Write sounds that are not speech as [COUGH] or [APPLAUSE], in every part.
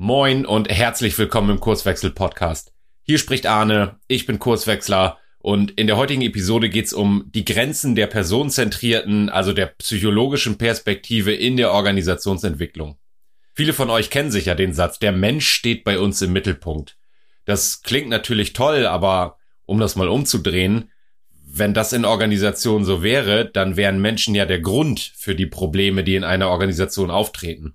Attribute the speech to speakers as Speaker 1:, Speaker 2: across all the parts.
Speaker 1: Moin und herzlich willkommen im Kurswechsel Podcast. Hier spricht Arne, ich bin Kurswechsler und in der heutigen Episode geht's um die Grenzen der personenzentrierten, also der psychologischen Perspektive in der Organisationsentwicklung. Viele von euch kennen sicher den Satz, der Mensch steht bei uns im Mittelpunkt. Das klingt natürlich toll, aber um das mal umzudrehen, wenn das in Organisationen so wäre, dann wären Menschen ja der Grund für die Probleme, die in einer Organisation auftreten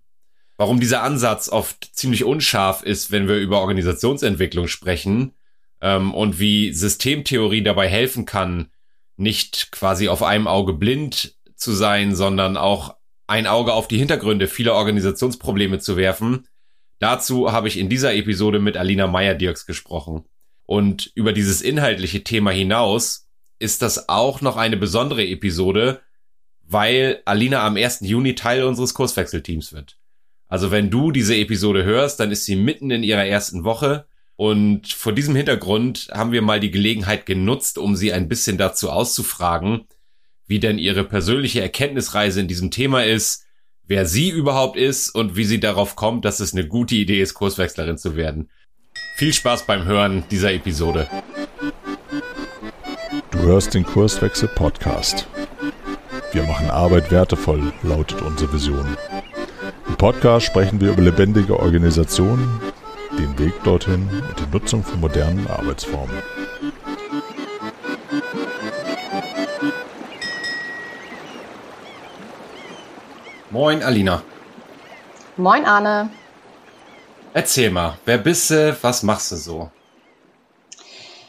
Speaker 1: warum dieser Ansatz oft ziemlich unscharf ist, wenn wir über Organisationsentwicklung sprechen ähm, und wie Systemtheorie dabei helfen kann, nicht quasi auf einem Auge blind zu sein, sondern auch ein Auge auf die Hintergründe vieler Organisationsprobleme zu werfen. Dazu habe ich in dieser Episode mit Alina Meyer-Dirks gesprochen. Und über dieses inhaltliche Thema hinaus ist das auch noch eine besondere Episode, weil Alina am 1. Juni Teil unseres Kurswechselteams wird. Also wenn du diese Episode hörst, dann ist sie mitten in ihrer ersten Woche. Und vor diesem Hintergrund haben wir mal die Gelegenheit genutzt, um sie ein bisschen dazu auszufragen, wie denn ihre persönliche Erkenntnisreise in diesem Thema ist, wer sie überhaupt ist und wie sie darauf kommt, dass es eine gute Idee ist, Kurswechslerin zu werden. Viel Spaß beim Hören dieser Episode.
Speaker 2: Du hörst den Kurswechsel Podcast. Wir machen Arbeit wertevoll, lautet unsere Vision. Im Podcast sprechen wir über lebendige Organisationen, den Weg dorthin und die Nutzung von modernen Arbeitsformen.
Speaker 1: Moin, Alina.
Speaker 3: Moin, Arne.
Speaker 1: Erzähl mal, wer bist du, was machst du so?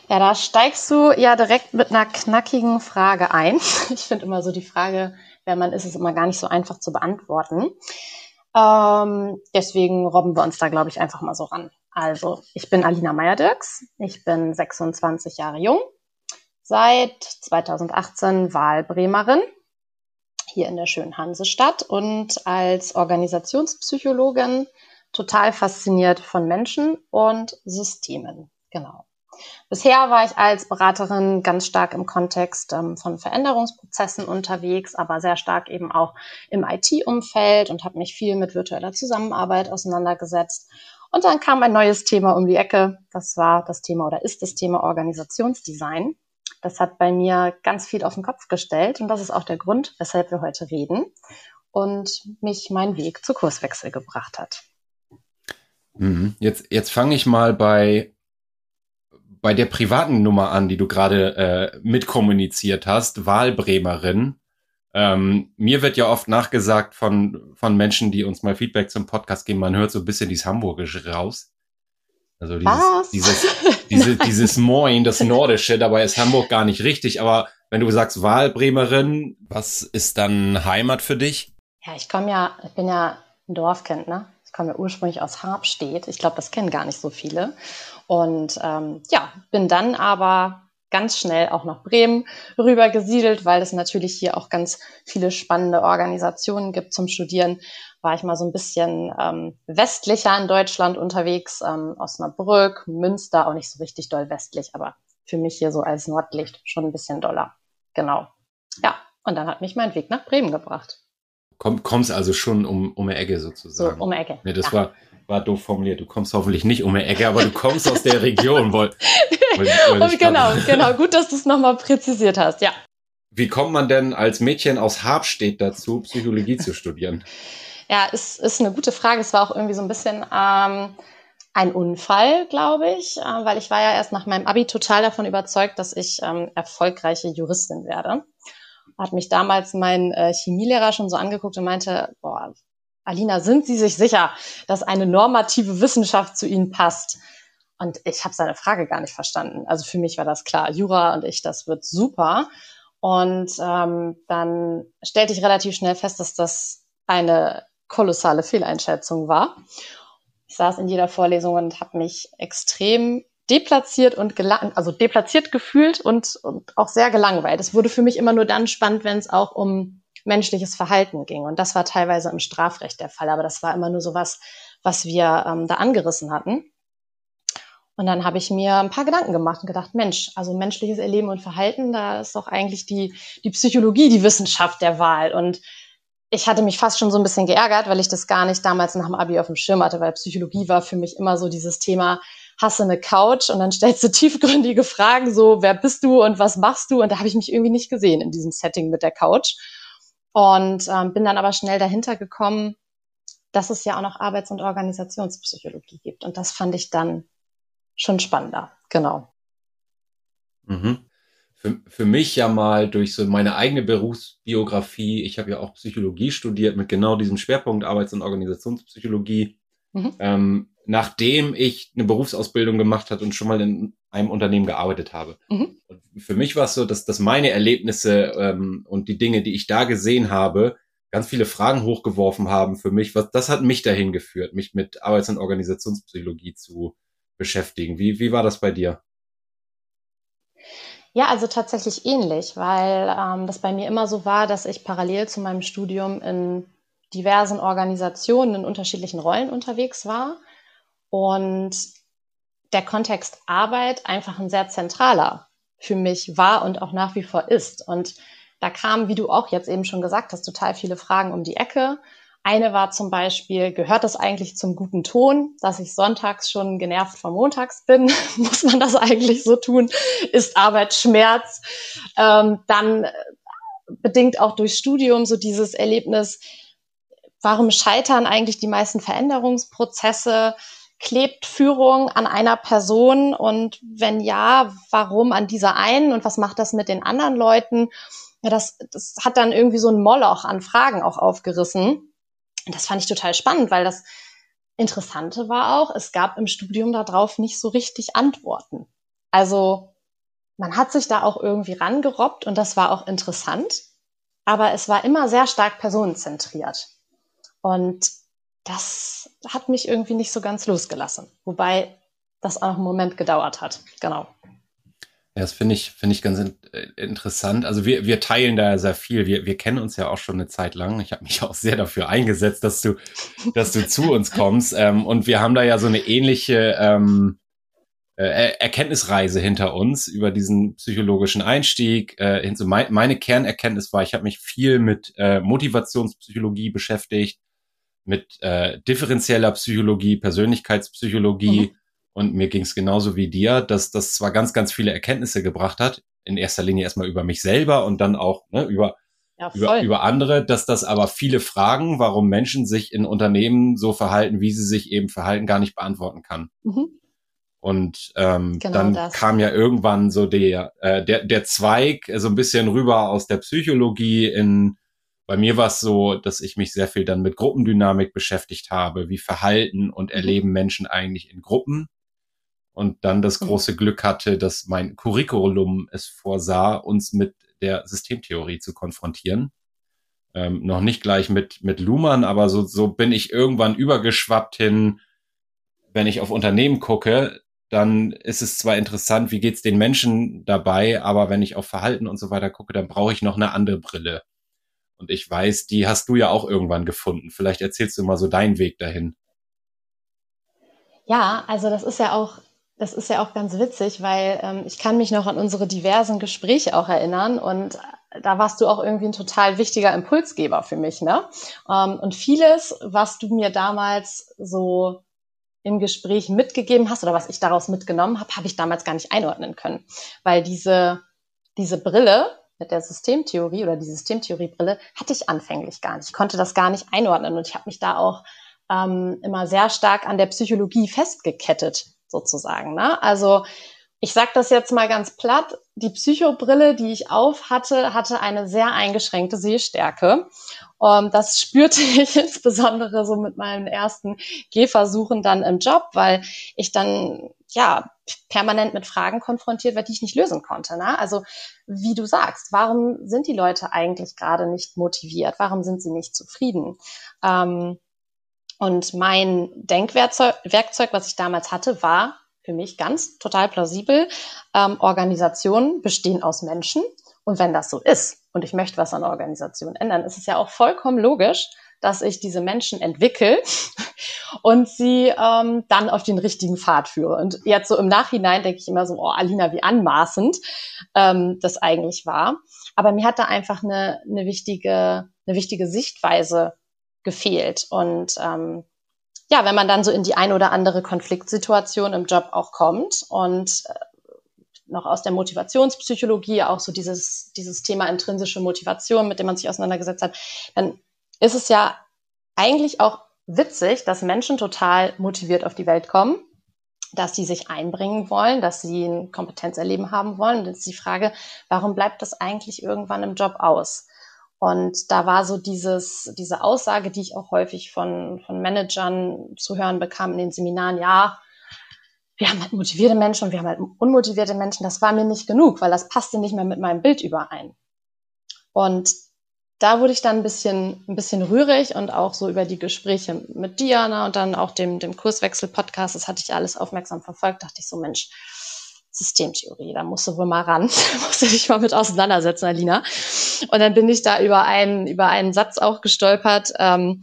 Speaker 3: Ja, da steigst du ja direkt mit einer knackigen Frage ein. [LAUGHS] Ich finde immer so die Frage, wer man ist, ist immer gar nicht so einfach zu beantworten. Ähm, deswegen robben wir uns da, glaube ich, einfach mal so ran. Also, ich bin Alina Meyer-Dirks. Ich bin 26 Jahre jung. Seit 2018 Wahlbremerin hier in der schönen Hansestadt und als Organisationspsychologin total fasziniert von Menschen und Systemen. Genau. Bisher war ich als Beraterin ganz stark im Kontext ähm, von Veränderungsprozessen unterwegs, aber sehr stark eben auch im IT-Umfeld und habe mich viel mit virtueller Zusammenarbeit auseinandergesetzt. Und dann kam ein neues Thema um die Ecke. Das war das Thema oder ist das Thema Organisationsdesign. Das hat bei mir ganz viel auf den Kopf gestellt und das ist auch der Grund, weshalb wir heute reden und mich mein Weg zu Kurswechsel gebracht hat.
Speaker 1: Mhm. Jetzt, jetzt fange ich mal bei bei der privaten Nummer an, die du gerade äh, mitkommuniziert hast, Wahlbremerin. Ähm, mir wird ja oft nachgesagt von, von Menschen, die uns mal Feedback zum Podcast geben, man hört so ein bisschen dieses Hamburgische raus. Also dieses,
Speaker 3: Was?
Speaker 1: dieses, [LAUGHS] diese, dieses Moin, das Nordische, dabei ist Hamburg gar nicht richtig. Aber wenn du sagst Wahlbremerin, was ist dann Heimat für dich?
Speaker 3: Ja, ich komme ja, ich bin ja ein Dorfkind, ne? Komme ja ursprünglich aus Habstedt. Ich glaube, das kennen gar nicht so viele. Und ähm, ja, bin dann aber ganz schnell auch nach Bremen rüber gesiedelt, weil es natürlich hier auch ganz viele spannende Organisationen gibt zum Studieren. War ich mal so ein bisschen ähm, westlicher in Deutschland unterwegs, ähm, Osnabrück, Münster, auch nicht so richtig doll westlich, aber für mich hier so als Nordlicht schon ein bisschen doller. Genau. Ja, und dann hat mich mein Weg nach Bremen gebracht.
Speaker 1: Komm, kommst also schon um, um eine Ecke sozusagen.
Speaker 3: So, um eine Ecke.
Speaker 1: Nee, das ja. war, war doof formuliert. Du kommst hoffentlich nicht um eine Ecke, aber du kommst aus der Region. Weil,
Speaker 3: weil, weil genau, genau. Gut, dass du es nochmal präzisiert hast, ja.
Speaker 1: Wie kommt man denn als Mädchen aus Habstedt dazu, Psychologie zu studieren?
Speaker 3: Ja, ist, ist eine gute Frage. Es war auch irgendwie so ein bisschen ähm, ein Unfall, glaube ich, äh, weil ich war ja erst nach meinem Abi total davon überzeugt, dass ich ähm, erfolgreiche Juristin werde. Hat mich damals mein äh, Chemielehrer schon so angeguckt und meinte, boah, Alina, sind Sie sich sicher, dass eine normative Wissenschaft zu Ihnen passt? Und ich habe seine Frage gar nicht verstanden. Also für mich war das klar, Jura und ich, das wird super. Und ähm, dann stellte ich relativ schnell fest, dass das eine kolossale Fehleinschätzung war. Ich saß in jeder Vorlesung und habe mich extrem deplatziert und also deplatziert gefühlt und, und auch sehr gelangweilt. Es wurde für mich immer nur dann spannend, wenn es auch um menschliches Verhalten ging. Und das war teilweise im Strafrecht der Fall, aber das war immer nur so was, was wir ähm, da angerissen hatten. Und dann habe ich mir ein paar Gedanken gemacht und gedacht, Mensch, also menschliches Erleben und Verhalten, da ist doch eigentlich die, die Psychologie, die Wissenschaft der Wahl. Und ich hatte mich fast schon so ein bisschen geärgert, weil ich das gar nicht damals nach dem Abi auf dem Schirm hatte, weil Psychologie war für mich immer so dieses Thema, hast du eine Couch und dann stellst du tiefgründige Fragen, so wer bist du und was machst du? Und da habe ich mich irgendwie nicht gesehen in diesem Setting mit der Couch. Und ähm, bin dann aber schnell dahinter gekommen, dass es ja auch noch Arbeits- und Organisationspsychologie gibt. Und das fand ich dann schon spannender. Genau.
Speaker 1: Mhm. Für, für mich ja mal durch so meine eigene Berufsbiografie, ich habe ja auch Psychologie studiert mit genau diesem Schwerpunkt Arbeits- und Organisationspsychologie. Mhm. Ähm, nachdem ich eine Berufsausbildung gemacht hat und schon mal in einem Unternehmen gearbeitet habe. Mhm. für mich war es so, dass, dass meine Erlebnisse ähm, und die Dinge, die ich da gesehen habe, ganz viele Fragen hochgeworfen haben für mich. Was, das hat mich dahin geführt, mich mit Arbeits- und Organisationspsychologie zu beschäftigen. Wie, wie war das bei dir?
Speaker 3: Ja, also tatsächlich ähnlich, weil ähm, das bei mir immer so war, dass ich parallel zu meinem Studium in diversen Organisationen in unterschiedlichen Rollen unterwegs war und der Kontext Arbeit einfach ein sehr zentraler für mich war und auch nach wie vor ist. Und da kamen, wie du auch jetzt eben schon gesagt hast, total viele Fragen um die Ecke. Eine war zum Beispiel, gehört das eigentlich zum guten Ton, dass ich sonntags schon genervt von montags bin? [LAUGHS] Muss man das eigentlich so tun? Ist Arbeit Schmerz? Ähm, dann bedingt auch durch Studium so dieses Erlebnis, warum scheitern eigentlich die meisten Veränderungsprozesse? Klebt Führung an einer Person und wenn ja, warum an dieser einen und was macht das mit den anderen Leuten? Ja, das, das hat dann irgendwie so ein Moloch an Fragen auch aufgerissen. Und das fand ich total spannend, weil das Interessante war auch, es gab im Studium darauf nicht so richtig Antworten. Also man hat sich da auch irgendwie rangerobbt und das war auch interessant, aber es war immer sehr stark personenzentriert. Und das hat mich irgendwie nicht so ganz losgelassen. Wobei das auch einen Moment gedauert hat. Genau.
Speaker 1: Ja, das finde ich, finde ich ganz in, äh, interessant. Also wir, wir teilen da sehr viel. Wir, wir kennen uns ja auch schon eine Zeit lang. Ich habe mich [LAUGHS] auch sehr dafür eingesetzt, dass du, dass du zu uns kommst. Ähm, und wir haben da ja so eine ähnliche ähm, äh, Erkenntnisreise hinter uns über diesen psychologischen Einstieg. Äh, hin zu mein, meine Kernerkenntnis war, ich habe mich viel mit äh, Motivationspsychologie beschäftigt, mit äh, differenzieller Psychologie, Persönlichkeitspsychologie. Mhm. Und mir ging es genauso wie dir, dass das zwar ganz, ganz viele Erkenntnisse gebracht hat, in erster Linie erstmal über mich selber und dann auch ne, über, ja, über, über andere, dass das aber viele Fragen, warum Menschen sich in Unternehmen so verhalten, wie sie sich eben verhalten, gar nicht beantworten kann. Mhm. Und ähm, genau dann das. kam ja irgendwann so der, äh, der, der Zweig so ein bisschen rüber aus der Psychologie in bei mir war es so, dass ich mich sehr viel dann mit Gruppendynamik beschäftigt habe. Wie verhalten und mhm. erleben Menschen eigentlich in Gruppen? Und dann das mhm. große Glück hatte, dass mein Curriculum es vorsah, uns mit der Systemtheorie zu konfrontieren. Ähm, noch nicht gleich mit, mit Luhmann, aber so, so bin ich irgendwann übergeschwappt hin, wenn ich auf Unternehmen gucke, dann ist es zwar interessant, wie geht's den Menschen dabei, aber wenn ich auf Verhalten und so weiter gucke, dann brauche ich noch eine andere Brille. Und ich weiß, die hast du ja auch irgendwann gefunden. Vielleicht erzählst du mal so deinen Weg dahin.
Speaker 3: Ja, also das ist ja auch, das ist ja auch ganz witzig, weil ähm, ich kann mich noch an unsere diversen Gespräche auch erinnern und da warst du auch irgendwie ein total wichtiger Impulsgeber für mich, ne? Ähm, und vieles, was du mir damals so im Gespräch mitgegeben hast oder was ich daraus mitgenommen habe, habe ich damals gar nicht einordnen können, weil diese diese Brille, mit der Systemtheorie oder die Systemtheoriebrille hatte ich anfänglich gar nicht. Ich konnte das gar nicht einordnen und ich habe mich da auch ähm, immer sehr stark an der Psychologie festgekettet, sozusagen. Ne? Also ich sage das jetzt mal ganz platt, die Psychobrille, die ich auf hatte, hatte eine sehr eingeschränkte Sehstärke. Um, ähm, das spürte [LAUGHS] ich insbesondere so mit meinen ersten Gehversuchen dann im Job, weil ich dann ja permanent mit Fragen konfrontiert war, die ich nicht lösen konnte. Ne? Also wie du sagst, warum sind die Leute eigentlich gerade nicht motiviert? Warum sind sie nicht zufrieden? Ähm, und mein Denkwerkzeug, Werkzeug, was ich damals hatte, war für mich ganz total plausibel. Ähm, Organisationen bestehen aus Menschen. Und wenn das so ist und ich möchte was an Organisationen ändern, ist es ja auch vollkommen logisch, dass ich diese Menschen entwickle [LAUGHS] und sie ähm, dann auf den richtigen Pfad führe. Und jetzt so im Nachhinein denke ich immer so, oh, Alina, wie anmaßend ähm, das eigentlich war. Aber mir hat da einfach eine, eine wichtige, eine wichtige Sichtweise gefehlt. Und ähm, ja, wenn man dann so in die ein oder andere Konfliktsituation im Job auch kommt und äh, noch aus der Motivationspsychologie, auch so dieses, dieses Thema intrinsische Motivation, mit dem man sich auseinandergesetzt hat, dann ist es ja eigentlich auch witzig, dass Menschen total motiviert auf die Welt kommen, dass sie sich einbringen wollen, dass sie ein Kompetenzerleben haben wollen. Und jetzt ist die Frage, warum bleibt das eigentlich irgendwann im Job aus? Und da war so dieses, diese Aussage, die ich auch häufig von, von Managern zu hören bekam in den Seminaren, ja, wir haben halt motivierte Menschen und wir haben halt unmotivierte Menschen. Das war mir nicht genug, weil das passte nicht mehr mit meinem Bild überein. Und da wurde ich dann ein bisschen, ein bisschen rührig und auch so über die Gespräche mit Diana und dann auch dem, dem Kurswechsel-Podcast, das hatte ich alles aufmerksam verfolgt, dachte ich so, Mensch, Systemtheorie, da musst du wohl mal ran, [LAUGHS] da musst du dich mal mit auseinandersetzen, Alina. Und dann bin ich da über einen, über einen Satz auch gestolpert, ähm,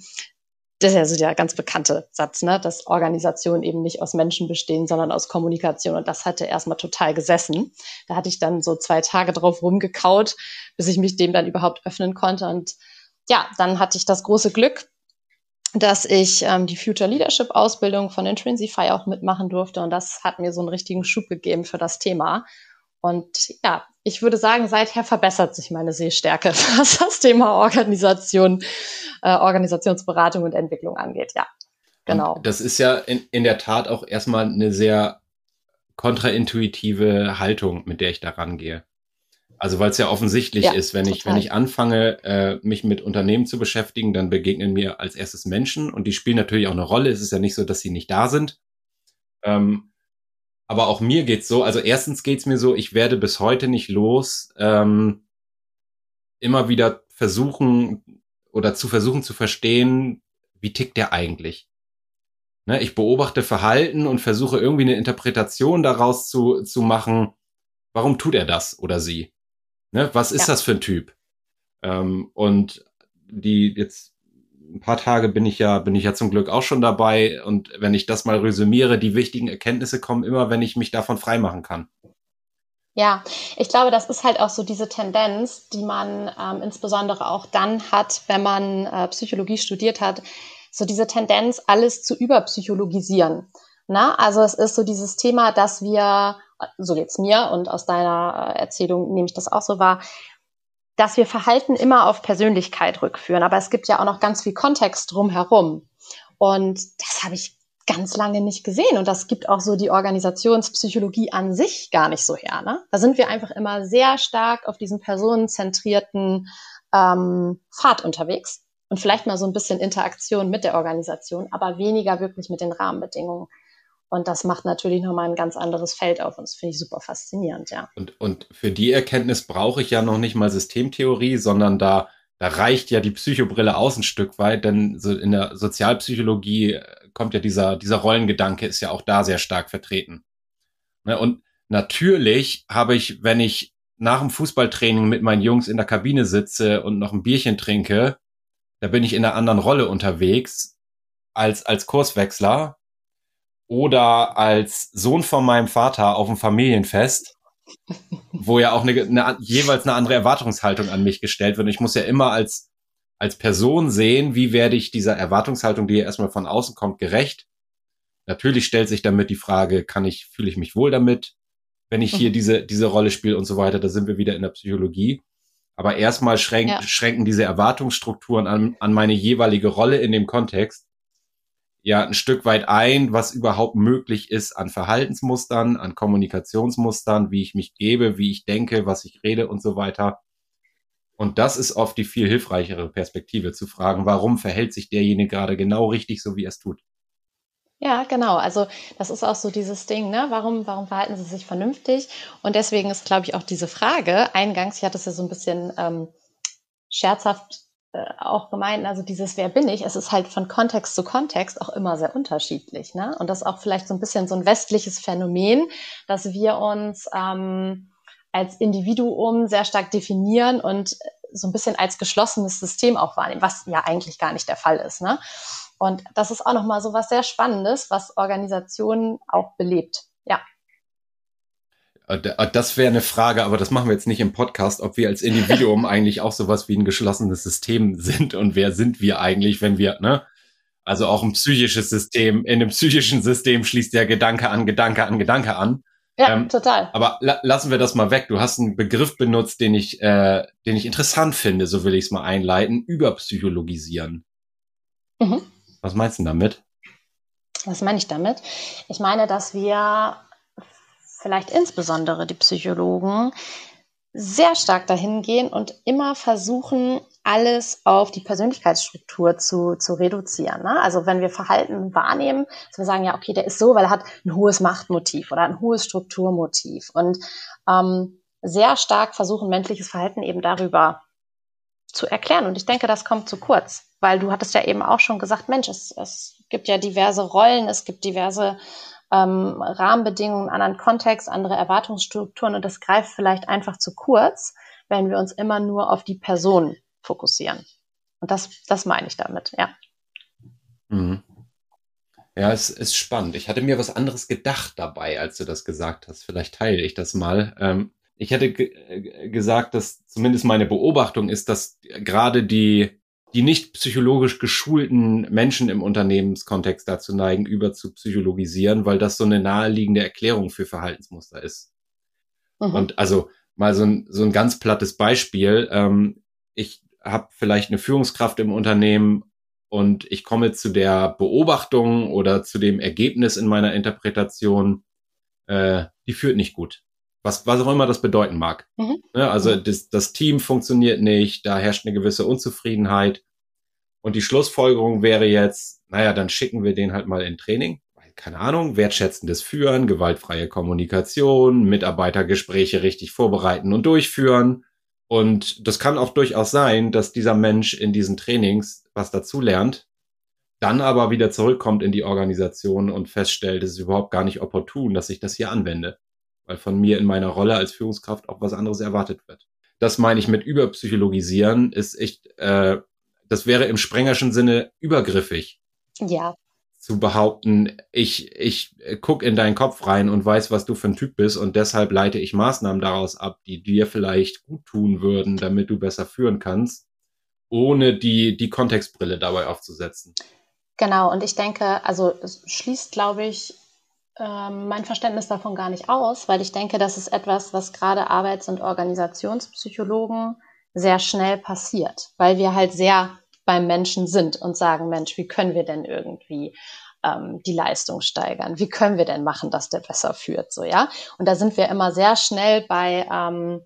Speaker 3: das ist ja so der ganz bekannte Satz, ne, dass Organisationen eben nicht aus Menschen bestehen, sondern aus Kommunikation. Und das hatte erstmal total gesessen. Da hatte ich dann so zwei Tage drauf rumgekaut, bis ich mich dem dann überhaupt öffnen konnte. Und ja, dann hatte ich das große Glück, dass ich ähm, die Future Leadership Ausbildung von Intrinsify auch mitmachen durfte. Und das hat mir so einen richtigen Schub gegeben für das Thema. Und ja, ich würde sagen, seither verbessert sich meine Sehstärke, [LAUGHS] was das Thema Organisation, äh, Organisationsberatung und Entwicklung angeht. Ja,
Speaker 1: genau. Und das ist ja in, in der Tat auch erstmal eine sehr kontraintuitive Haltung, mit der ich da rangehe. Also weil es ja offensichtlich ja, ist, wenn total. ich wenn ich anfange, äh, mich mit Unternehmen zu beschäftigen, dann begegnen mir als erstes Menschen und die spielen natürlich auch eine Rolle. Es ist ja nicht so, dass sie nicht da sind. Ähm, aber auch mir geht's so. Also erstens geht's mir so, ich werde bis heute nicht los, ähm, immer wieder versuchen oder zu versuchen zu verstehen, wie tickt der eigentlich. Ne, ich beobachte Verhalten und versuche irgendwie eine Interpretation daraus zu, zu machen. Warum tut er das oder sie? Ne, was ist ja. das für ein Typ? Ähm, und die jetzt ein paar Tage bin ich ja, bin ich ja zum Glück auch schon dabei. Und wenn ich das mal resümiere, die wichtigen Erkenntnisse kommen immer, wenn ich mich davon freimachen kann.
Speaker 3: Ja, ich glaube, das ist halt auch so diese Tendenz, die man ähm, insbesondere auch dann hat, wenn man äh, Psychologie studiert hat, so diese Tendenz, alles zu überpsychologisieren. Na, also es ist so dieses Thema, dass wir, so geht's mir und aus deiner äh, Erzählung nehme ich das auch so wahr, dass wir Verhalten immer auf Persönlichkeit rückführen. Aber es gibt ja auch noch ganz viel Kontext drumherum. Und das habe ich ganz lange nicht gesehen. Und das gibt auch so die Organisationspsychologie an sich gar nicht so her. Ne? Da sind wir einfach immer sehr stark auf diesen personenzentrierten ähm, Pfad unterwegs und vielleicht mal so ein bisschen Interaktion mit der Organisation, aber weniger wirklich mit den Rahmenbedingungen. Und das macht natürlich nochmal ein ganz anderes Feld auf und das finde ich super faszinierend, ja.
Speaker 1: Und, und für die Erkenntnis brauche ich ja noch nicht mal Systemtheorie, sondern da, da reicht ja die Psychobrille aus ein Stück weit, denn so in der Sozialpsychologie äh, kommt ja dieser, dieser Rollengedanke ist ja auch da sehr stark vertreten. Ne? Und natürlich habe ich, wenn ich nach dem Fußballtraining mit meinen Jungs in der Kabine sitze und noch ein Bierchen trinke, da bin ich in einer anderen Rolle unterwegs als, als Kurswechsler oder als Sohn von meinem Vater auf dem Familienfest, wo ja auch eine, eine, jeweils eine andere Erwartungshaltung an mich gestellt wird. Und ich muss ja immer als, als Person sehen, wie werde ich dieser Erwartungshaltung, die ja erstmal von außen kommt, gerecht. Natürlich stellt sich damit die Frage, kann ich, fühle ich mich wohl damit, wenn ich hier mhm. diese, diese Rolle spiele und so weiter. Da sind wir wieder in der Psychologie. Aber erstmal schränk, ja. schränken diese Erwartungsstrukturen an, an meine jeweilige Rolle in dem Kontext ja ein Stück weit ein, was überhaupt möglich ist an Verhaltensmustern, an Kommunikationsmustern, wie ich mich gebe, wie ich denke, was ich rede und so weiter. Und das ist oft die viel hilfreichere Perspektive zu fragen, warum verhält sich derjenige gerade genau richtig, so wie er es tut.
Speaker 3: Ja, genau. Also das ist auch so dieses Ding, ne? Warum, warum verhalten sie sich vernünftig? Und deswegen ist, glaube ich, auch diese Frage eingangs, ich hatte es ja so ein bisschen ähm, scherzhaft auch gemeint, also dieses Wer bin ich, es ist halt von Kontext zu Kontext auch immer sehr unterschiedlich. Ne? Und das ist auch vielleicht so ein bisschen so ein westliches Phänomen, dass wir uns ähm, als Individuum sehr stark definieren und so ein bisschen als geschlossenes System auch wahrnehmen, was ja eigentlich gar nicht der Fall ist. Ne? Und das ist auch nochmal so was sehr Spannendes, was Organisationen auch belebt. Ja.
Speaker 1: Äh, äh, das wäre eine Frage, aber das machen wir jetzt nicht im Podcast, ob wir als Individuum [LAUGHS] eigentlich auch sowas wie ein geschlossenes System sind und wer sind wir eigentlich, wenn wir, ne? Also auch ein psychisches System. In einem psychischen System schließt der Gedanke an Gedanke an Gedanke an.
Speaker 3: Ja, ähm, total.
Speaker 1: Aber la lassen wir das mal weg. Du hast einen Begriff benutzt, den ich, äh, den ich interessant finde, so will ich es mal einleiten, überpsychologisieren. Mhm. Was meinst du damit?
Speaker 3: Was meine ich damit? Ich meine, dass wir vielleicht insbesondere die Psychologen sehr stark dahin gehen und immer versuchen, alles auf die Persönlichkeitsstruktur zu, zu reduzieren. Ne? Also wenn wir Verhalten wahrnehmen, dass wir sagen, ja, okay, der ist so, weil er hat ein hohes Machtmotiv oder ein hohes Strukturmotiv und ähm, sehr stark versuchen, menschliches Verhalten eben darüber zu erklären. Und ich denke, das kommt zu kurz, weil du hattest ja eben auch schon gesagt, Mensch, es, es gibt ja diverse Rollen, es gibt diverse ähm, Rahmenbedingungen, anderen Kontext, andere Erwartungsstrukturen und das greift vielleicht einfach zu kurz, wenn wir uns immer nur auf die Person fokussieren. Und das, das meine ich damit, ja.
Speaker 1: Mhm. Ja, es ist spannend. Ich hatte mir was anderes gedacht dabei, als du das gesagt hast. Vielleicht teile ich das mal. Ähm, ich hätte äh, gesagt, dass zumindest meine Beobachtung ist, dass gerade die die nicht psychologisch geschulten Menschen im Unternehmenskontext dazu neigen, über zu psychologisieren, weil das so eine naheliegende Erklärung für Verhaltensmuster ist. Mhm. Und also mal so ein, so ein ganz plattes Beispiel. Ähm, ich habe vielleicht eine Führungskraft im Unternehmen und ich komme zu der Beobachtung oder zu dem Ergebnis in meiner Interpretation, äh, die führt nicht gut. Was, was auch immer das bedeuten mag. Mhm. Ne, also mhm. das, das Team funktioniert nicht, da herrscht eine gewisse Unzufriedenheit. Und die Schlussfolgerung wäre jetzt, naja, dann schicken wir den halt mal in Training. Keine Ahnung, wertschätzendes Führen, gewaltfreie Kommunikation, Mitarbeitergespräche richtig vorbereiten und durchführen. Und das kann auch durchaus sein, dass dieser Mensch in diesen Trainings was dazu lernt, dann aber wieder zurückkommt in die Organisation und feststellt, es ist überhaupt gar nicht opportun, dass ich das hier anwende, weil von mir in meiner Rolle als Führungskraft auch was anderes erwartet wird. Das meine ich mit überpsychologisieren, ist echt äh, das wäre im sprengerschen Sinne übergriffig.
Speaker 3: Ja.
Speaker 1: Zu behaupten, ich, ich guck in deinen Kopf rein und weiß, was du für ein Typ bist und deshalb leite ich Maßnahmen daraus ab, die dir vielleicht gut tun würden, damit du besser führen kannst, ohne die, die Kontextbrille dabei aufzusetzen.
Speaker 3: Genau, und ich denke, also es schließt, glaube ich, ähm, mein Verständnis davon gar nicht aus, weil ich denke, das ist etwas, was gerade Arbeits- und Organisationspsychologen sehr schnell passiert, weil wir halt sehr beim Menschen sind und sagen, Mensch, wie können wir denn irgendwie ähm, die Leistung steigern? Wie können wir denn machen, dass der besser führt? So, ja. Und da sind wir immer sehr schnell bei ähm,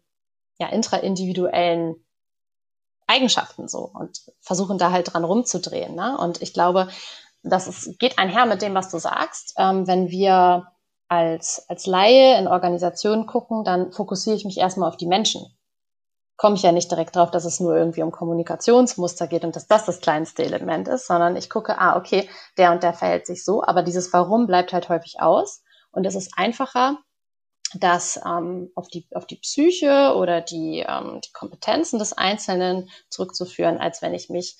Speaker 3: ja, intraindividuellen Eigenschaften so und versuchen da halt dran rumzudrehen. Ne? Und ich glaube, das ist, geht einher mit dem, was du sagst. Ähm, wenn wir als, als Laie in Organisationen gucken, dann fokussiere ich mich erstmal auf die Menschen. Komme ich ja nicht direkt drauf, dass es nur irgendwie um Kommunikationsmuster geht und dass das das kleinste Element ist, sondern ich gucke, ah, okay, der und der verhält sich so, aber dieses Warum bleibt halt häufig aus. Und es ist einfacher, das ähm, auf, die, auf die Psyche oder die, ähm, die Kompetenzen des Einzelnen zurückzuführen, als wenn ich mich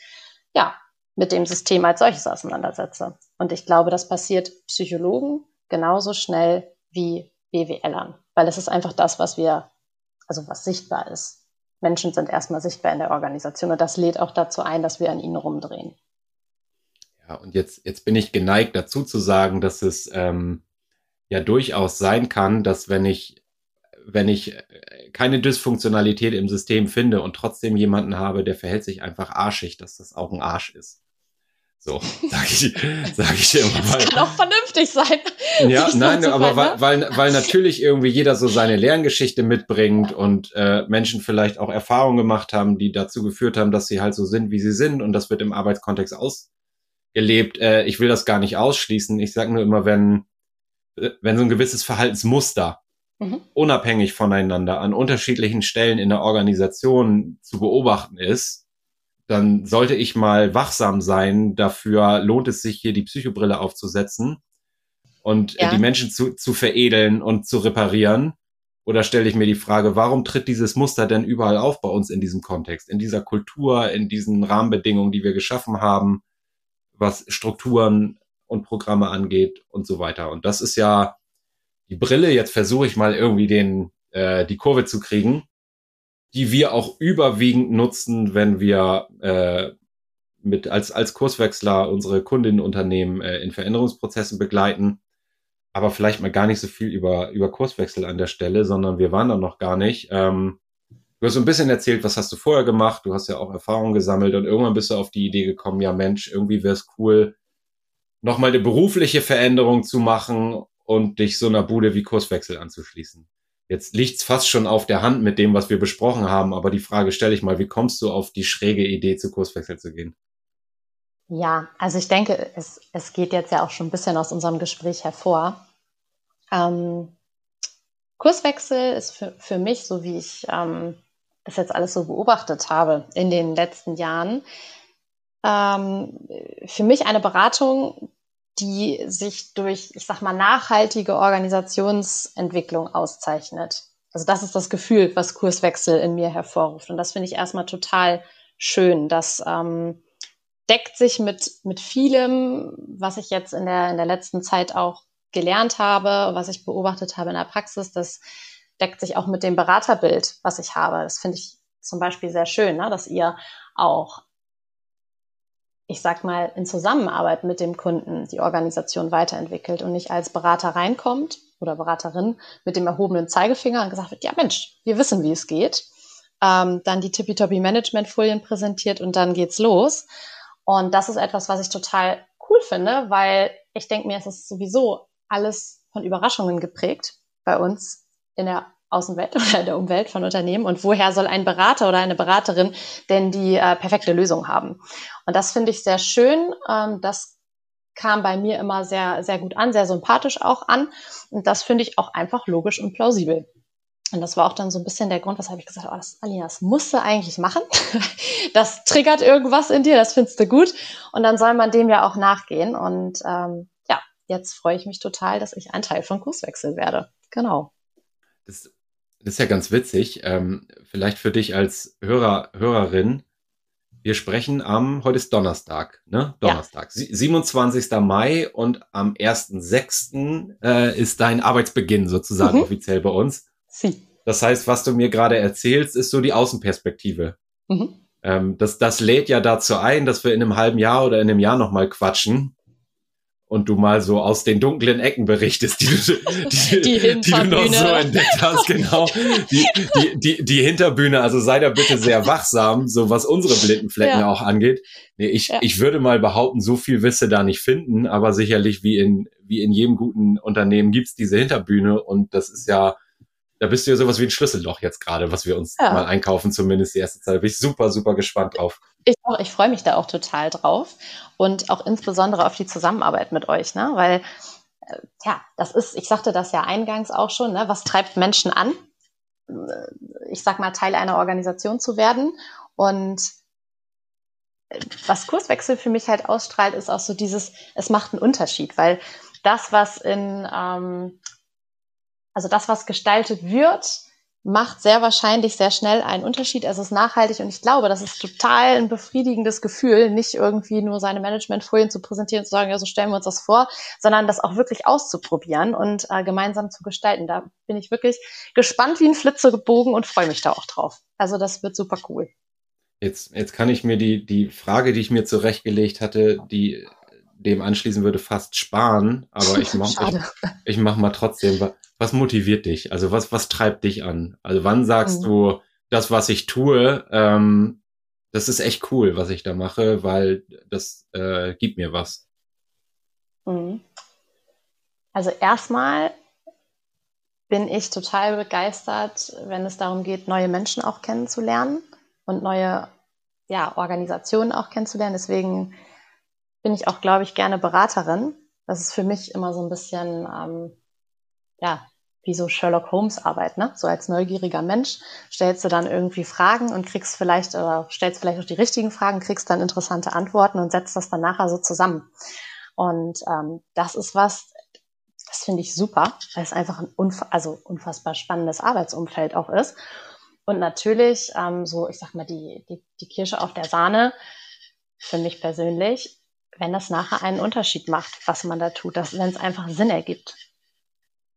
Speaker 3: ja mit dem System als solches auseinandersetze. Und ich glaube, das passiert Psychologen genauso schnell wie BWLern, weil es ist einfach das, was wir, also was sichtbar ist. Menschen sind erstmal sichtbar in der Organisation und das lädt auch dazu ein, dass wir an ihnen rumdrehen.
Speaker 1: Ja, und jetzt, jetzt bin ich geneigt dazu zu sagen, dass es ähm, ja durchaus sein kann, dass wenn ich, wenn ich keine Dysfunktionalität im System finde und trotzdem jemanden habe, der verhält sich einfach arschig, dass das auch ein Arsch ist. So, [LAUGHS] sag ich, sag ich dir immer.
Speaker 3: Weil, das kann auch vernünftig sein.
Speaker 1: Ja, nein, aber weil, ne? weil, weil natürlich irgendwie jeder so seine Lerngeschichte mitbringt und äh, Menschen vielleicht auch Erfahrungen gemacht haben, die dazu geführt haben, dass sie halt so sind, wie sie sind und das wird im Arbeitskontext ausgelebt. Äh, ich will das gar nicht ausschließen. Ich sage nur immer, wenn, äh, wenn so ein gewisses Verhaltensmuster mhm. unabhängig voneinander an unterschiedlichen Stellen in der Organisation zu beobachten ist, dann sollte ich mal wachsam sein. Dafür lohnt es sich, hier die Psychobrille aufzusetzen und ja. die Menschen zu, zu veredeln und zu reparieren. Oder stelle ich mir die Frage, warum tritt dieses Muster denn überall auf bei uns in diesem Kontext, in dieser Kultur, in diesen Rahmenbedingungen, die wir geschaffen haben, was Strukturen und Programme angeht und so weiter. Und das ist ja die Brille, jetzt versuche ich mal irgendwie den, äh, die Kurve zu kriegen, die wir auch überwiegend nutzen, wenn wir äh, mit als, als Kurswechsler unsere Kundinnenunternehmen äh, in Veränderungsprozessen begleiten. Aber vielleicht mal gar nicht so viel über, über Kurswechsel an der Stelle, sondern wir waren da noch gar nicht. Ähm, du hast so ein bisschen erzählt, was hast du vorher gemacht, du hast ja auch Erfahrungen gesammelt und irgendwann bist du auf die Idee gekommen, ja Mensch, irgendwie wäre es cool, nochmal eine berufliche Veränderung zu machen und dich so einer Bude wie Kurswechsel anzuschließen. Jetzt liegt's fast schon auf der Hand mit dem, was wir besprochen haben, aber die Frage stelle ich mal, wie kommst du auf die schräge Idee, zu Kurswechsel zu gehen?
Speaker 3: Ja, also ich denke, es, es geht jetzt ja auch schon ein bisschen aus unserem Gespräch hervor. Ähm, Kurswechsel ist für, für mich, so wie ich ähm, das jetzt alles so beobachtet habe in den letzten Jahren, ähm, für mich eine Beratung, die sich durch, ich sag mal, nachhaltige Organisationsentwicklung auszeichnet. Also das ist das Gefühl, was Kurswechsel in mir hervorruft. Und das finde ich erstmal total schön. Das ähm, deckt sich mit, mit vielem, was ich jetzt in der, in der letzten Zeit auch gelernt habe, was ich beobachtet habe in der Praxis. Das deckt sich auch mit dem Beraterbild, was ich habe. Das finde ich zum Beispiel sehr schön, ne? dass ihr auch ich sag mal, in Zusammenarbeit mit dem Kunden die Organisation weiterentwickelt und nicht als Berater reinkommt oder Beraterin mit dem erhobenen Zeigefinger und gesagt wird, ja Mensch, wir wissen, wie es geht. Ähm, dann die tippitoppi Management-Folien präsentiert und dann geht's los. Und das ist etwas, was ich total cool finde, weil ich denke mir, es ist sowieso alles von Überraschungen geprägt bei uns in der Außenwelt [LAUGHS] oder der Umwelt von Unternehmen und woher soll ein Berater oder eine Beraterin denn die äh, perfekte Lösung haben? Und das finde ich sehr schön. Ähm, das kam bei mir immer sehr, sehr gut an, sehr sympathisch auch an. Und das finde ich auch einfach logisch und plausibel. Und das war auch dann so ein bisschen der Grund, weshalb ich gesagt habe, oh, das, Alina, das musst du eigentlich machen. [LAUGHS] das triggert irgendwas in dir, das findest du gut. Und dann soll man dem ja auch nachgehen. Und ähm, ja, jetzt freue ich mich total, dass ich ein Teil von Kurswechsel werde. Genau.
Speaker 1: Das das ist ja ganz witzig. Ähm, vielleicht für dich als Hörer, Hörerin. Wir sprechen am, heute ist Donnerstag, ne? Donnerstag. Ja. 27. Mai und am 1.6. Äh, ist dein Arbeitsbeginn sozusagen mhm. offiziell bei uns. Sie. Das heißt, was du mir gerade erzählst, ist so die Außenperspektive. Mhm. Ähm, das, das lädt ja dazu ein, dass wir in einem halben Jahr oder in einem Jahr nochmal quatschen und du mal so aus den dunklen Ecken berichtest, die du, die, [LAUGHS] die, die du noch so entdeckt hast, genau. Die, die, die, die Hinterbühne, also sei da bitte sehr wachsam, so was unsere blinden Flecken ja. auch angeht. Nee, ich, ja. ich würde mal behaupten, so viel Wisse da nicht finden, aber sicherlich wie in, wie in jedem guten Unternehmen gibt's diese Hinterbühne und das ist ja, da bist du ja sowas wie ein Schlüsselloch jetzt gerade, was wir uns ja. mal einkaufen, zumindest die erste Zeit. Da bin ich super, super gespannt drauf.
Speaker 3: Ich, ich freue mich da auch total drauf und auch insbesondere auf die Zusammenarbeit mit euch, ne? weil äh, ja, das ist, ich sagte das ja eingangs auch schon, ne? was treibt Menschen an, äh, ich sag mal, Teil einer Organisation zu werden und äh, was Kurswechsel für mich halt ausstrahlt, ist auch so dieses, es macht einen Unterschied, weil das, was in, ähm, also das, was gestaltet wird, macht sehr wahrscheinlich sehr schnell einen Unterschied. Es ist nachhaltig und ich glaube, das ist total ein befriedigendes Gefühl, nicht irgendwie nur seine Managementfolien zu präsentieren und zu sagen, ja, so stellen wir uns das vor, sondern das auch wirklich auszuprobieren und äh, gemeinsam zu gestalten. Da bin ich wirklich gespannt wie ein Flitze gebogen und freue mich da auch drauf. Also das wird super cool.
Speaker 1: Jetzt, jetzt kann ich mir die, die Frage, die ich mir zurechtgelegt hatte, die dem anschließen würde, fast sparen, aber ich [LAUGHS] mache ich, ich mach mal trotzdem was motiviert dich? Also was, was treibt dich an? Also wann sagst mhm. du, das, was ich tue, ähm, das ist echt cool, was ich da mache, weil das äh, gibt mir was.
Speaker 3: Mhm. Also erstmal bin ich total begeistert, wenn es darum geht, neue Menschen auch kennenzulernen und neue ja, Organisationen auch kennenzulernen. Deswegen bin ich auch, glaube ich, gerne Beraterin. Das ist für mich immer so ein bisschen ähm, ja, wie so Sherlock Holmes Arbeit, ne? So als neugieriger Mensch stellst du dann irgendwie Fragen und kriegst vielleicht oder stellst vielleicht auch die richtigen Fragen, kriegst dann interessante Antworten und setzt das dann nachher so zusammen. Und ähm, das ist was, das finde ich super, weil es einfach ein unf also unfassbar spannendes Arbeitsumfeld auch ist. Und natürlich, ähm, so ich sag mal, die, die, die Kirsche auf der Sahne, für mich persönlich, wenn das nachher einen Unterschied macht, was man da tut, wenn es einfach Sinn ergibt.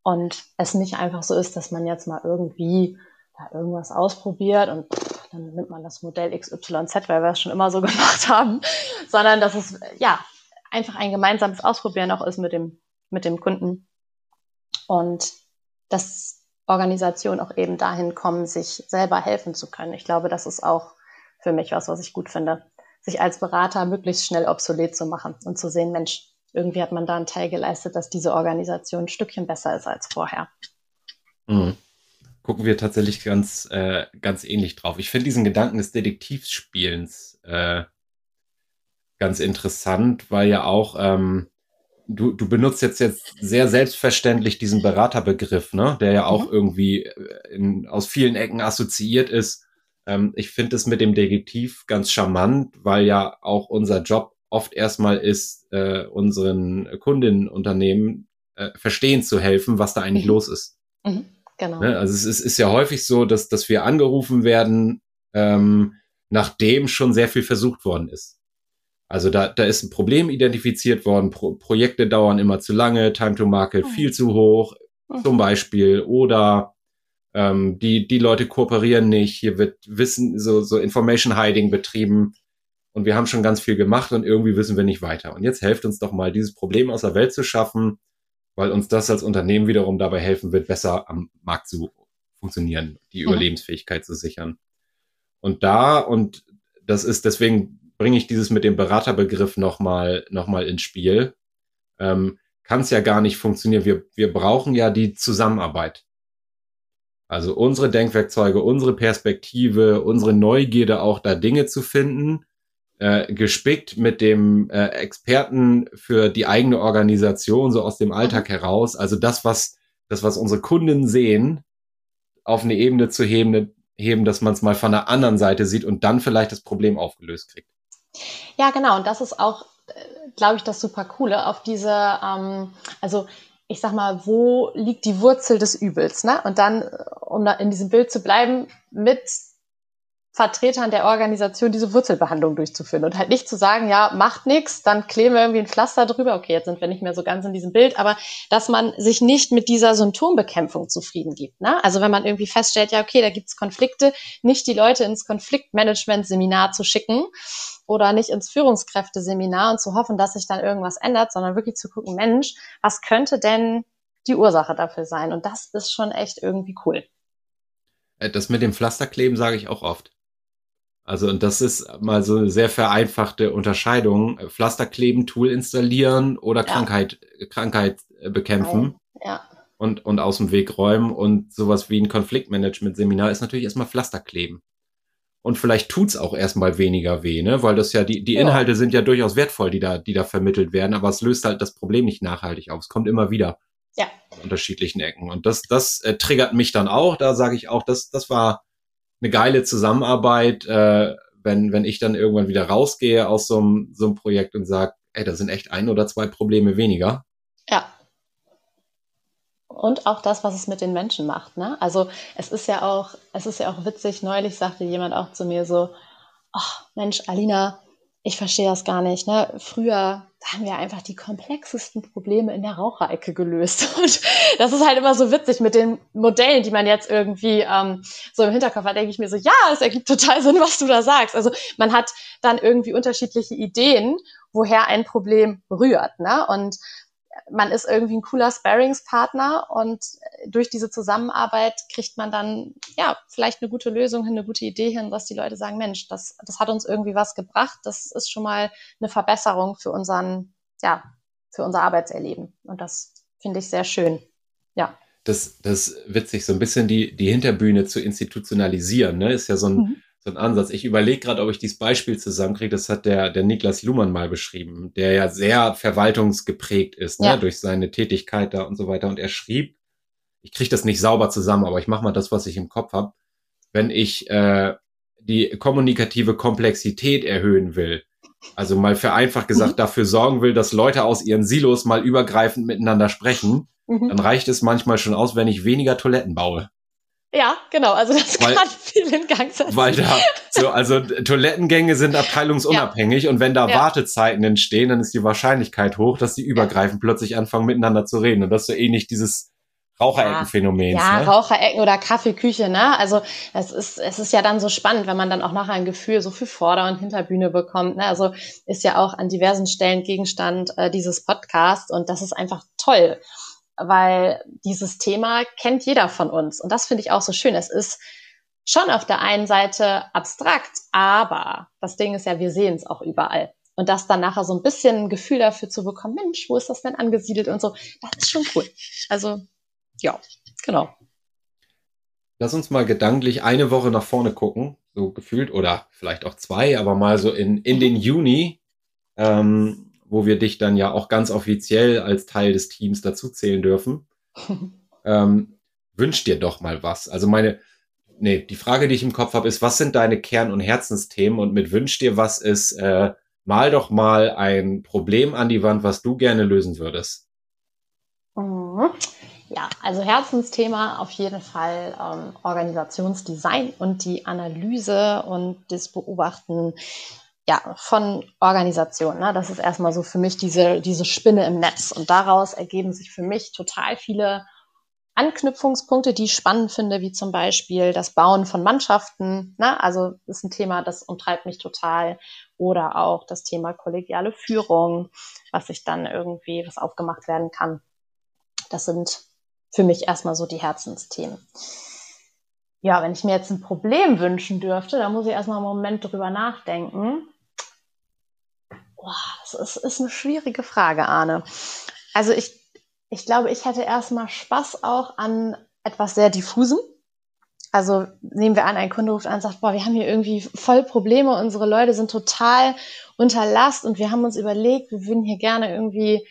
Speaker 3: Und es nicht einfach so ist, dass man jetzt mal irgendwie da irgendwas ausprobiert und pff, dann nimmt man das Modell XYZ, weil wir es schon immer so [LAUGHS] gemacht haben, sondern dass es ja einfach ein gemeinsames Ausprobieren auch ist mit dem, mit dem Kunden. Und dass Organisationen auch eben dahin kommen, sich selber helfen zu können. Ich glaube, das ist auch für mich was, was ich gut finde, sich als Berater möglichst schnell obsolet zu machen und zu sehen, Mensch, irgendwie hat man da einen Teil geleistet, dass diese Organisation ein Stückchen besser ist als vorher.
Speaker 1: Mhm. Gucken wir tatsächlich ganz, äh, ganz ähnlich drauf. Ich finde diesen Gedanken des Detektivspielens äh, ganz interessant, weil ja auch ähm, du, du benutzt jetzt jetzt sehr selbstverständlich diesen Beraterbegriff, ne, der ja auch mhm. irgendwie äh, in, aus vielen Ecken assoziiert ist. Ähm, ich finde es mit dem Detektiv ganz charmant, weil ja auch unser Job oft erstmal ist, äh, unseren Kundinnenunternehmen äh, verstehen zu helfen, was da eigentlich mhm. los ist. Mhm. Genau. Ne? Also es ist, ist ja häufig so, dass, dass wir angerufen werden, ähm, nachdem schon sehr viel versucht worden ist. Also da, da ist ein Problem identifiziert worden, Pro Projekte dauern immer zu lange, Time to Market mhm. viel zu hoch, mhm. zum Beispiel, oder ähm, die, die Leute kooperieren nicht, hier wird Wissen, so, so Information Hiding betrieben und wir haben schon ganz viel gemacht und irgendwie wissen wir nicht weiter. Und jetzt helft uns doch mal, dieses Problem aus der Welt zu schaffen, weil uns das als Unternehmen wiederum dabei helfen wird, besser am Markt zu funktionieren, die mhm. Überlebensfähigkeit zu sichern. Und da, und das ist deswegen bringe ich dieses mit dem Beraterbegriff nochmal noch mal ins Spiel. Ähm, Kann es ja gar nicht funktionieren. Wir, wir brauchen ja die Zusammenarbeit. Also unsere Denkwerkzeuge, unsere Perspektive, unsere Neugierde auch da Dinge zu finden, äh, gespickt mit dem äh, Experten für die eigene Organisation, so aus dem Alltag heraus. Also das, was, das, was unsere Kunden sehen, auf eine Ebene zu heben, heben dass man es mal von der anderen Seite sieht und dann vielleicht das Problem aufgelöst kriegt.
Speaker 3: Ja, genau. Und das ist auch, äh, glaube ich, das super coole auf diese, ähm, also ich sag mal, wo liegt die Wurzel des Übels? Ne? Und dann, äh, um da in diesem Bild zu bleiben, mit Vertretern der Organisation diese Wurzelbehandlung durchzuführen und halt nicht zu sagen, ja, macht nichts, dann kleben wir irgendwie ein Pflaster drüber. Okay, jetzt sind wir nicht mehr so ganz in diesem Bild, aber dass man sich nicht mit dieser Symptombekämpfung zufrieden gibt. Ne? Also wenn man irgendwie feststellt, ja, okay, da gibt's Konflikte, nicht die Leute ins Konfliktmanagement-Seminar zu schicken oder nicht ins Führungskräfteseminar und zu hoffen, dass sich dann irgendwas ändert, sondern wirklich zu gucken, Mensch, was könnte denn die Ursache dafür sein? Und das ist schon echt irgendwie cool.
Speaker 1: Äh, das mit dem Pflasterkleben sage ich auch oft. Also, und das ist mal so eine sehr vereinfachte Unterscheidung. Pflasterkleben, Tool installieren oder ja. Krankheit, Krankheit äh, bekämpfen. Ja. Und, und aus dem Weg räumen. Und sowas wie ein Konfliktmanagement-Seminar ist natürlich erstmal Pflasterkleben. Und vielleicht tut's auch erstmal weniger weh, ne? Weil das ja, die, die Inhalte ja. sind ja durchaus wertvoll, die da, die da vermittelt werden, aber es löst halt das Problem nicht nachhaltig auf. Es kommt immer wieder. Ja. An unterschiedlichen Ecken. Und das, das äh, triggert mich dann auch. Da sage ich auch, das, das war eine geile Zusammenarbeit, äh, wenn, wenn ich dann irgendwann wieder rausgehe aus so einem, Projekt und sage, ey, da sind echt ein oder zwei Probleme weniger.
Speaker 3: Ja. Und auch das, was es mit den Menschen macht. Ne? Also es ist ja auch, es ist ja auch witzig, neulich sagte jemand auch zu mir so, ach Mensch, Alina, ich verstehe das gar nicht. Ne? Früher haben wir einfach die komplexesten Probleme in der Raucherecke gelöst. [LAUGHS] Und das ist halt immer so witzig mit den Modellen, die man jetzt irgendwie ähm, so im Hinterkopf hat, denke ich mir so, ja, es ergibt total [LAUGHS] Sinn, was du da sagst. Also man hat dann irgendwie unterschiedliche Ideen, woher ein Problem rührt. Ne? Und man ist irgendwie ein cooler Sparringspartner und durch diese Zusammenarbeit kriegt man dann ja vielleicht eine gute Lösung hin, eine gute Idee hin, dass die Leute sagen, Mensch, das, das hat uns irgendwie was gebracht. Das ist schon mal eine Verbesserung für unseren, ja, für unser Arbeitserleben. Und das finde ich sehr schön. Ja.
Speaker 1: Das, das witzig, so ein bisschen die, die Hinterbühne zu institutionalisieren, ne? Ist ja so ein, mhm so ein Ansatz. Ich überlege gerade, ob ich dieses Beispiel zusammenkriege. Das hat der, der Niklas Luhmann mal beschrieben, der ja sehr verwaltungsgeprägt ist, ne, ja. durch seine Tätigkeit da und so weiter. Und er schrieb, ich kriege das nicht sauber zusammen, aber ich mache mal das, was ich im Kopf habe. Wenn ich äh, die kommunikative Komplexität erhöhen will, also mal vereinfacht gesagt mhm. dafür sorgen will, dass Leute aus ihren Silos mal übergreifend miteinander sprechen, mhm. dann reicht es manchmal schon aus, wenn ich weniger Toiletten baue.
Speaker 3: Ja, genau. Also das weil, kann viel in Gang setzen.
Speaker 1: Weil da, [LAUGHS] so, also Toilettengänge sind abteilungsunabhängig ja. und wenn da ja. Wartezeiten entstehen, dann ist die Wahrscheinlichkeit hoch, dass die übergreifend ja. plötzlich anfangen miteinander zu reden. Und das ist so ähnlich dieses Rauchereckenphänomen.
Speaker 3: Ja,
Speaker 1: ne?
Speaker 3: Raucherecken oder Kaffeeküche, ne? Also es ist, es ist ja dann so spannend, wenn man dann auch nachher ein Gefühl so für Vorder- und Hinterbühne bekommt. Ne? Also ist ja auch an diversen Stellen Gegenstand äh, dieses Podcasts und das ist einfach toll, weil dieses Thema kennt jeder von uns. Und das finde ich auch so schön. Es ist schon auf der einen Seite abstrakt, aber das Ding ist ja, wir sehen es auch überall. Und das dann nachher so ein bisschen ein Gefühl dafür zu bekommen, Mensch, wo ist das denn angesiedelt und so, das ist schon cool. Also ja, genau.
Speaker 1: Lass uns mal gedanklich eine Woche nach vorne gucken, so gefühlt, oder vielleicht auch zwei, aber mal so in, in den Juni, ähm, wo wir dich dann ja auch ganz offiziell als Teil des Teams dazuzählen dürfen. [LAUGHS] ähm, wünsch dir doch mal was. Also meine, nee, die Frage, die ich im Kopf habe, ist, was sind deine Kern- und Herzensthemen? Und mit wünsch dir was ist, äh, mal doch mal ein Problem an die Wand, was du gerne lösen würdest.
Speaker 3: Mhm. Ja, also Herzensthema auf jeden Fall ähm, Organisationsdesign und die Analyse und das Beobachten ja, von Organisationen. Ne? Das ist erstmal so für mich diese, diese Spinne im Netz. Und daraus ergeben sich für mich total viele Anknüpfungspunkte, die ich spannend finde, wie zum Beispiel das Bauen von Mannschaften. Ne? Also ist ein Thema, das umtreibt mich total. Oder auch das Thema kollegiale Führung, was sich dann irgendwie, was aufgemacht werden kann. Das sind für mich erstmal so die Herzensthemen. Ja, wenn ich mir jetzt ein Problem wünschen dürfte, dann muss ich erstmal einen Moment drüber nachdenken. Boah, das ist, ist eine schwierige Frage, Arne. Also ich, ich glaube, ich hätte erstmal Spaß auch an etwas sehr diffusem. Also nehmen wir an, ein Kunde ruft an und sagt, boah, wir haben hier irgendwie voll Probleme, unsere Leute sind total unter Last und wir haben uns überlegt, wir würden hier gerne irgendwie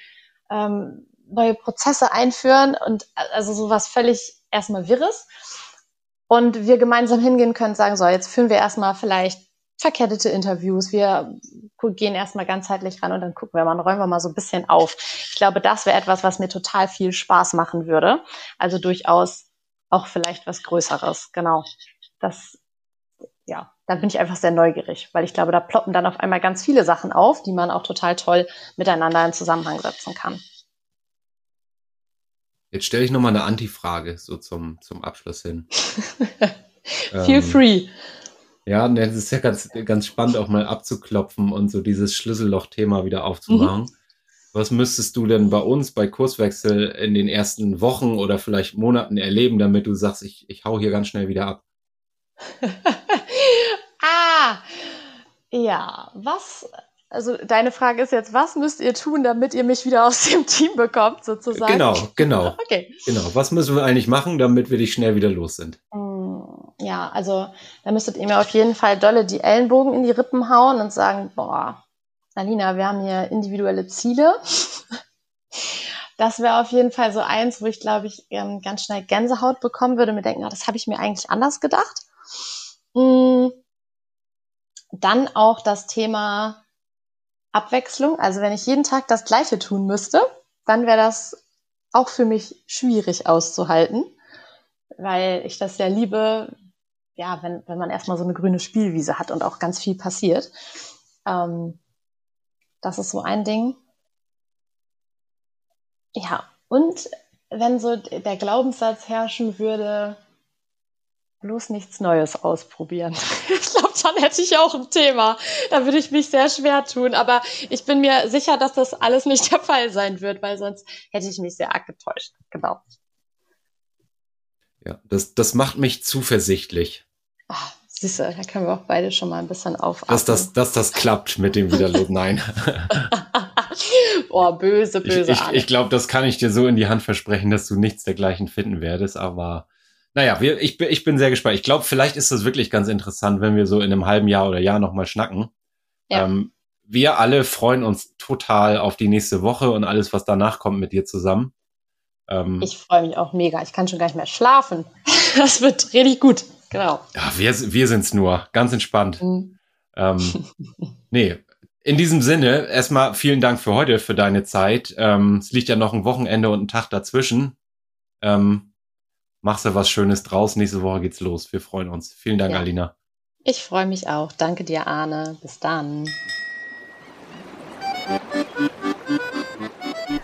Speaker 3: ähm, neue Prozesse einführen und also sowas völlig erstmal Wirres. Und wir gemeinsam hingehen können und sagen, so, jetzt führen wir erstmal vielleicht verkettete Interviews, wir gehen erstmal ganzheitlich ran und dann gucken wir mal, räumen wir mal so ein bisschen auf. Ich glaube, das wäre etwas, was mir total viel Spaß machen würde. Also durchaus auch vielleicht was Größeres, genau. Das, ja, da bin ich einfach sehr neugierig, weil ich glaube, da ploppen dann auf einmal ganz viele Sachen auf, die man auch total toll miteinander in Zusammenhang setzen kann.
Speaker 1: Jetzt stelle ich nochmal eine Antifrage, so zum, zum Abschluss hin. [LAUGHS]
Speaker 3: Feel ähm, free.
Speaker 1: Ja, ne, es ist ja ganz, ganz spannend, auch mal abzuklopfen und so dieses Schlüsselloch-Thema wieder aufzumachen. Mhm. Was müsstest du denn bei uns bei Kurswechsel in den ersten Wochen oder vielleicht Monaten erleben, damit du sagst, ich, ich hau hier ganz schnell wieder ab? [LAUGHS]
Speaker 3: ah, ja, was also deine Frage ist jetzt, was müsst ihr tun, damit ihr mich wieder [LAUGHS] aus dem Team bekommt, sozusagen?
Speaker 1: Genau, genau. [LAUGHS] okay. Genau. Was müssen wir eigentlich machen, damit wir dich schnell wieder los sind?
Speaker 3: Mm, ja, also da müsstet ihr mir auf jeden Fall dolle die Ellenbogen in die Rippen hauen und sagen, boah, Alina, wir haben hier individuelle Ziele. Das wäre auf jeden Fall so eins, wo ich, glaube ich, ähm, ganz schnell Gänsehaut bekommen würde, mir denken, oh, das habe ich mir eigentlich anders gedacht. Mm. Dann auch das Thema Abwechslung. Also wenn ich jeden Tag das Gleiche tun müsste, dann wäre das auch für mich schwierig auszuhalten, weil ich das ja liebe, ja, wenn, wenn man erstmal so eine grüne Spielwiese hat und auch ganz viel passiert. Ähm, das ist so ein Ding. Ja, und wenn so der Glaubenssatz herrschen würde, bloß nichts Neues ausprobieren. [LAUGHS] Ich glaube, dann hätte ich auch ein Thema. Da würde ich mich sehr schwer tun. Aber ich bin mir sicher, dass das alles nicht der Fall sein wird, weil sonst hätte ich mich sehr arg getäuscht. Genau.
Speaker 1: Ja, das, das macht mich zuversichtlich.
Speaker 3: Ach, siehst du, da können wir auch beide schon mal ein bisschen aufatmen.
Speaker 1: Dass das, dass das klappt mit dem Wiederlos. Nein. [LAUGHS]
Speaker 3: Boah, böse, böse.
Speaker 1: Ich, ich, ich glaube, das kann ich dir so in die Hand versprechen, dass du nichts dergleichen finden werdest, aber naja, wir, ich, ich bin sehr gespannt. Ich glaube, vielleicht ist das wirklich ganz interessant, wenn wir so in einem halben Jahr oder Jahr nochmal schnacken. Ja. Ähm, wir alle freuen uns total auf die nächste Woche und alles, was danach kommt mit dir zusammen.
Speaker 3: Ähm, ich freue mich auch mega. Ich kann schon gar nicht mehr schlafen. [LAUGHS] Das wird richtig gut. Genau.
Speaker 1: Ja, wir, wir sind's nur. Ganz entspannt. Mhm. Ähm, [LAUGHS] nee, in diesem Sinne, erstmal vielen Dank für heute, für deine Zeit. Ähm, es liegt ja noch ein Wochenende und ein Tag dazwischen. Ähm, machst du was Schönes draus. Nächste Woche geht's los. Wir freuen uns. Vielen Dank, ja. Alina.
Speaker 3: Ich freue mich auch. Danke dir, Arne. Bis dann.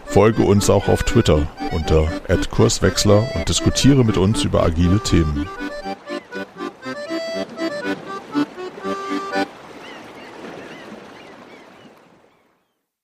Speaker 2: Folge uns auch auf Twitter unter @kurswechsler und diskutiere mit uns über agile Themen.